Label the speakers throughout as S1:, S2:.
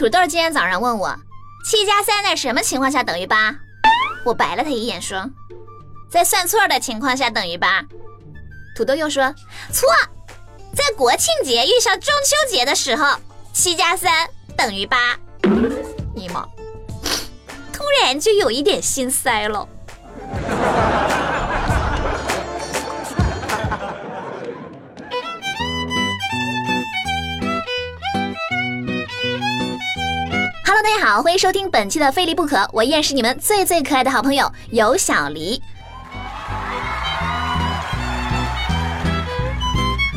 S1: 土豆今天早上问我，七加三在什么情况下等于八？我白了他一眼说，在算错的情况下等于八。土豆又说错，在国庆节遇上中秋节的时候，七加三等于八。尼玛，突然就有一点心塞了。大家好，欢迎收听本期的《非离不可》，我依然是你们最最可爱的好朋友有小黎。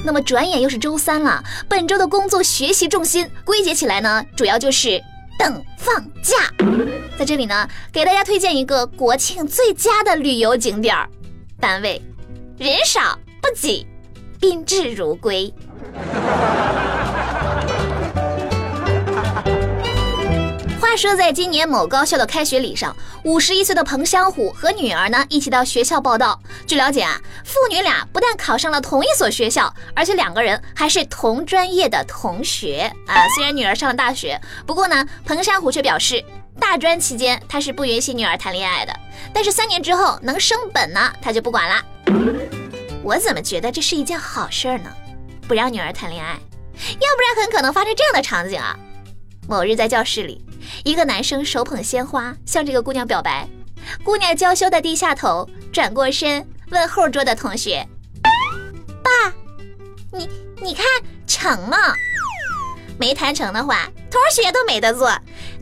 S1: 那么转眼又是周三了，本周的工作学习重心归结起来呢，主要就是等放假。在这里呢，给大家推荐一个国庆最佳的旅游景点儿，单位人少不挤，宾至如归。话说，在今年某高校的开学礼上，五十一岁的彭香虎和女儿呢一起到学校报道。据了解啊，父女俩不但考上了同一所学校，而且两个人还是同专业的同学啊。虽然女儿上了大学，不过呢，彭香虎却表示，大专期间他是不允许女儿谈恋爱的，但是三年之后能升本呢，他就不管了。我怎么觉得这是一件好事儿呢？不让女儿谈恋爱，要不然很可能发生这样的场景啊。某日在教室里。一个男生手捧鲜花向这个姑娘表白，姑娘娇羞的低下头，转过身问后桌的同学：“爸，你你看成吗？没谈成的话，同学都没得做；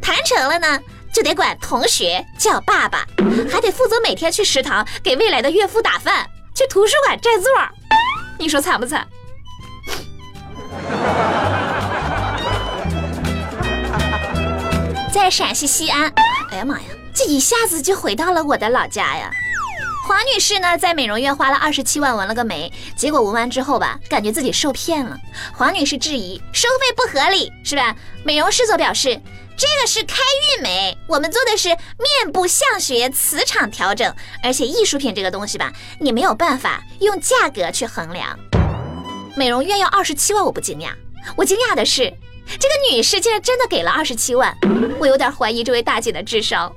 S1: 谈成了呢，就得管同学叫爸爸，还得负责每天去食堂给未来的岳父打饭，去图书馆占座。你说惨不惨？”在陕西西安，哎呀妈呀，这一下子就回到了我的老家呀！黄女士呢，在美容院花了二十七万纹了个眉，结果纹完之后吧，感觉自己受骗了。黄女士质疑收费不合理，是吧？美容师则表示，这个是开运眉，我们做的是面部相学磁场调整，而且艺术品这个东西吧，你没有办法用价格去衡量。美容院要二十七万，我不惊讶，我惊讶的是。这个女士竟然真的给了二十七万，我有点怀疑这位大姐的智商。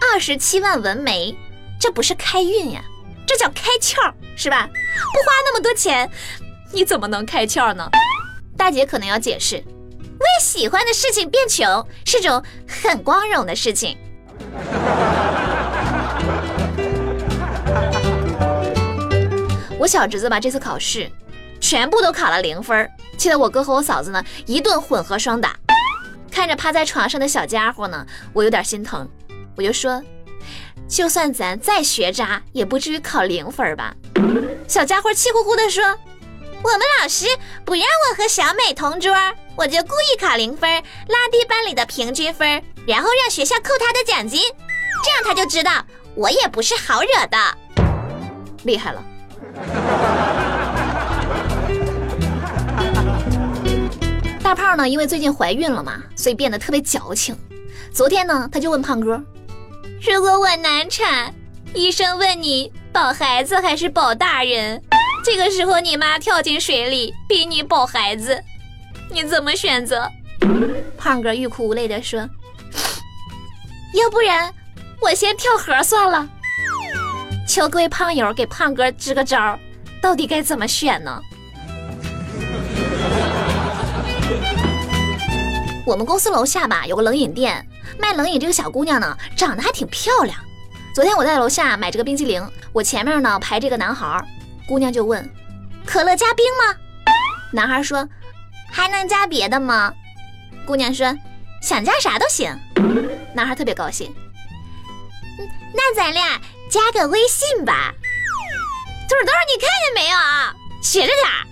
S1: 二十七万纹眉，这不是开运呀，这叫开窍，是吧？不花那么多钱，你怎么能开窍呢？大姐可能要解释，为喜欢的事情变穷是种很光荣的事情。我小侄子吧，这次考试全部都考了零分。气得我哥和我嫂子呢一顿混合双打，看着趴在床上的小家伙呢，我有点心疼。我就说，就算咱再学渣，也不至于考零分吧？小家伙气呼呼地说：“我们老师不让我和小美同桌，我就故意考零分，拉低班里的平均分，然后让学校扣他的奖金，这样他就知道我也不是好惹的。厉害了。”大胖呢，因为最近怀孕了嘛，所以变得特别矫情。昨天呢，他就问胖哥：“如果我难产，医生问你保孩子还是保大人？这个时候你妈跳进水里，逼你保孩子，你怎么选择？”胖哥欲哭无泪地说：“要不然我先跳河算了。”求各位胖友给胖哥支个招，到底该怎么选呢？我们公司楼下吧有个冷饮店，卖冷饮这个小姑娘呢长得还挺漂亮。昨天我在楼下买这个冰激凌，我前面呢排这个男孩，姑娘就问：“可乐加冰吗？”男孩说：“还能加别的吗？”姑娘说：“想加啥都行。”男孩特别高兴，那咱俩加个微信吧。土豆，你看见没有？学着点。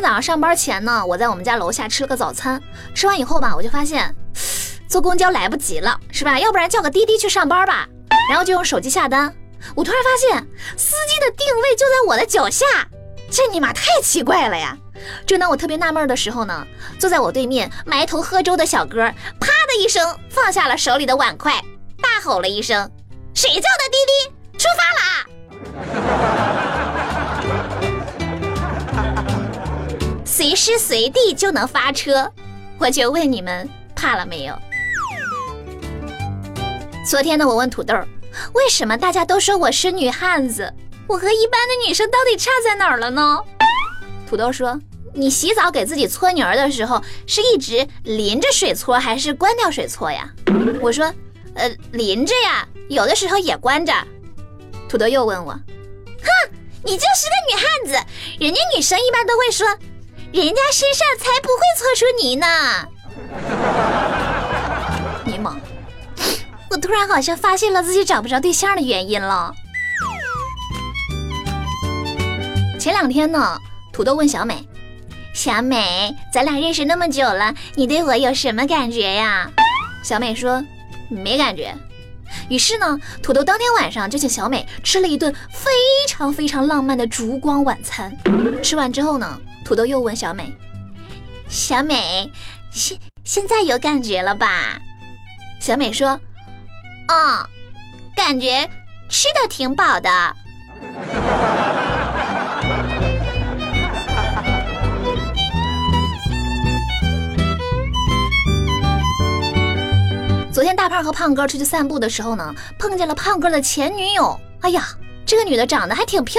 S1: 天早上上班前呢，我在我们家楼下吃了个早餐。吃完以后吧，我就发现坐公交来不及了，是吧？要不然叫个滴滴去上班吧。然后就用手机下单。我突然发现司机的定位就在我的脚下，这尼玛太奇怪了呀！正当我特别纳闷的时候呢，坐在我对面埋头喝粥的小哥，啪的一声放下了手里的碗筷，大吼了一声：“谁叫的滴滴？出发啦！”随时随地就能发车。我就问你们怕了没有？昨天呢，我问土豆，为什么大家都说我是女汉子？我和一般的女生到底差在哪儿了呢？土豆说，你洗澡给自己搓泥儿的时候，是一直淋着水搓还是关掉水搓呀？我说，呃，淋着呀，有的时候也关着。土豆又问我，哼，你就是个女汉子，人家女生一般都会说。人家身上才不会搓出泥呢！尼玛，我突然好像发现了自己找不着对象的原因了。前两天呢，土豆问小美：“小美，咱俩认识那么久了，你对我有什么感觉呀？”小美说：“没感觉。”于是呢，土豆当天晚上就请小美吃了一顿非常非常浪漫的烛光晚餐。吃完之后呢？土豆又问小美：“小美，现现在有感觉了吧？”小美说：“哦，感觉吃的挺饱的。”大胖和胖哥出去散步的时候呢，碰见了胖哥的前女友。哎呀，这个女的长得还挺漂。